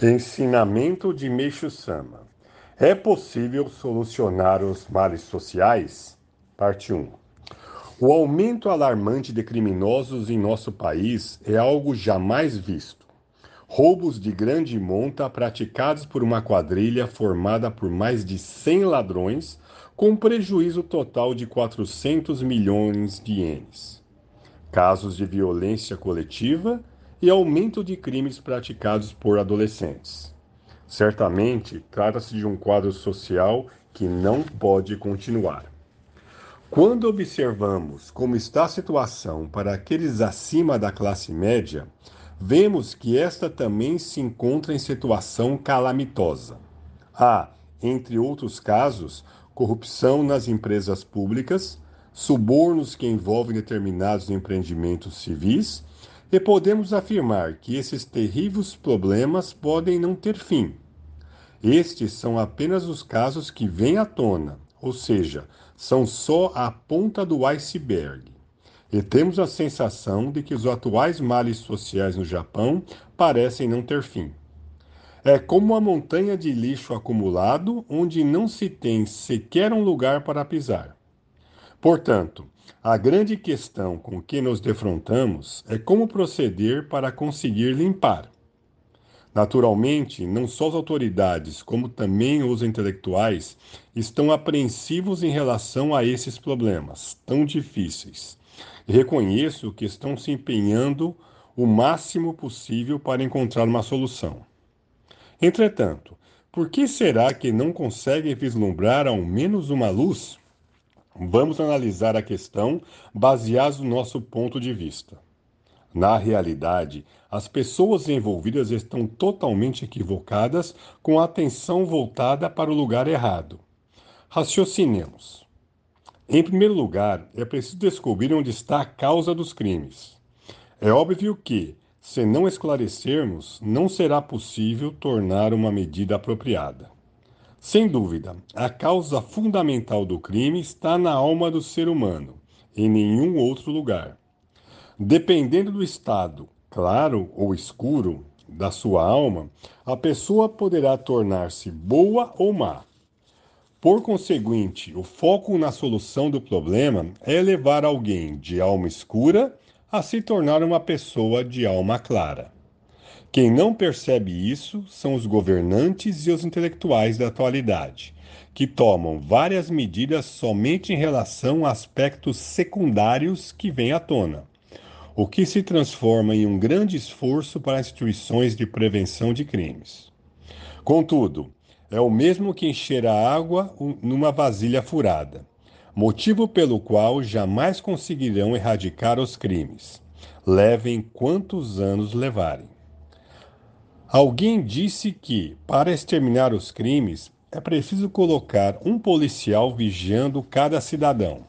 Ensinamento de Meixo Sama. É possível solucionar os males sociais? Parte 1. O aumento alarmante de criminosos em nosso país é algo jamais visto. Roubos de grande monta praticados por uma quadrilha formada por mais de 100 ladrões, com prejuízo total de 400 milhões de ienes. Casos de violência coletiva e aumento de crimes praticados por adolescentes. Certamente, trata-se de um quadro social que não pode continuar. Quando observamos como está a situação para aqueles acima da classe média, vemos que esta também se encontra em situação calamitosa. Há, entre outros casos, corrupção nas empresas públicas, subornos que envolvem determinados empreendimentos civis e podemos afirmar que esses terríveis problemas podem não ter fim. Estes são apenas os casos que vêm à tona, ou seja, são só a ponta do iceberg. E temos a sensação de que os atuais males sociais no Japão parecem não ter fim. É como uma montanha de lixo acumulado onde não se tem sequer um lugar para pisar. Portanto, a grande questão com que nos defrontamos é como proceder para conseguir limpar. Naturalmente, não só as autoridades, como também os intelectuais estão apreensivos em relação a esses problemas tão difíceis. Reconheço que estão se empenhando o máximo possível para encontrar uma solução. Entretanto, por que será que não conseguem vislumbrar ao menos uma luz? Vamos analisar a questão baseados no nosso ponto de vista. Na realidade, as pessoas envolvidas estão totalmente equivocadas com a atenção voltada para o lugar errado. Raciocinemos. Em primeiro lugar, é preciso descobrir onde está a causa dos crimes. É óbvio que, se não esclarecermos, não será possível tornar uma medida apropriada. Sem dúvida, a causa fundamental do crime está na alma do ser humano, em nenhum outro lugar. Dependendo do estado, claro ou escuro, da sua alma, a pessoa poderá tornar-se boa ou má. Por conseguinte, o foco na solução do problema é levar alguém de alma escura a se tornar uma pessoa de alma clara. Quem não percebe isso são os governantes e os intelectuais da atualidade, que tomam várias medidas somente em relação a aspectos secundários que vêm à tona, o que se transforma em um grande esforço para instituições de prevenção de crimes. Contudo, é o mesmo que encher a água numa vasilha furada, motivo pelo qual jamais conseguirão erradicar os crimes, levem quantos anos levarem. Alguém disse que, para exterminar os crimes, é preciso colocar um policial vigiando cada cidadão.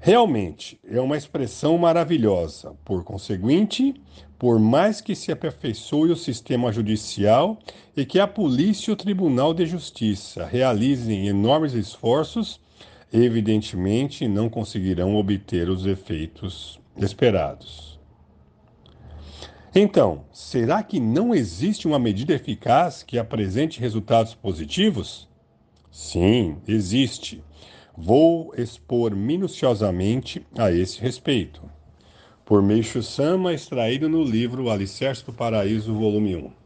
Realmente, é uma expressão maravilhosa. Por conseguinte, por mais que se aperfeiçoe o sistema judicial e que a polícia e o Tribunal de Justiça realizem enormes esforços, evidentemente não conseguirão obter os efeitos esperados. Então, será que não existe uma medida eficaz que apresente resultados positivos? Sim, existe. Vou expor minuciosamente a esse respeito. Por Meixo Sama, extraído no livro Alicerce do Paraíso, volume 1.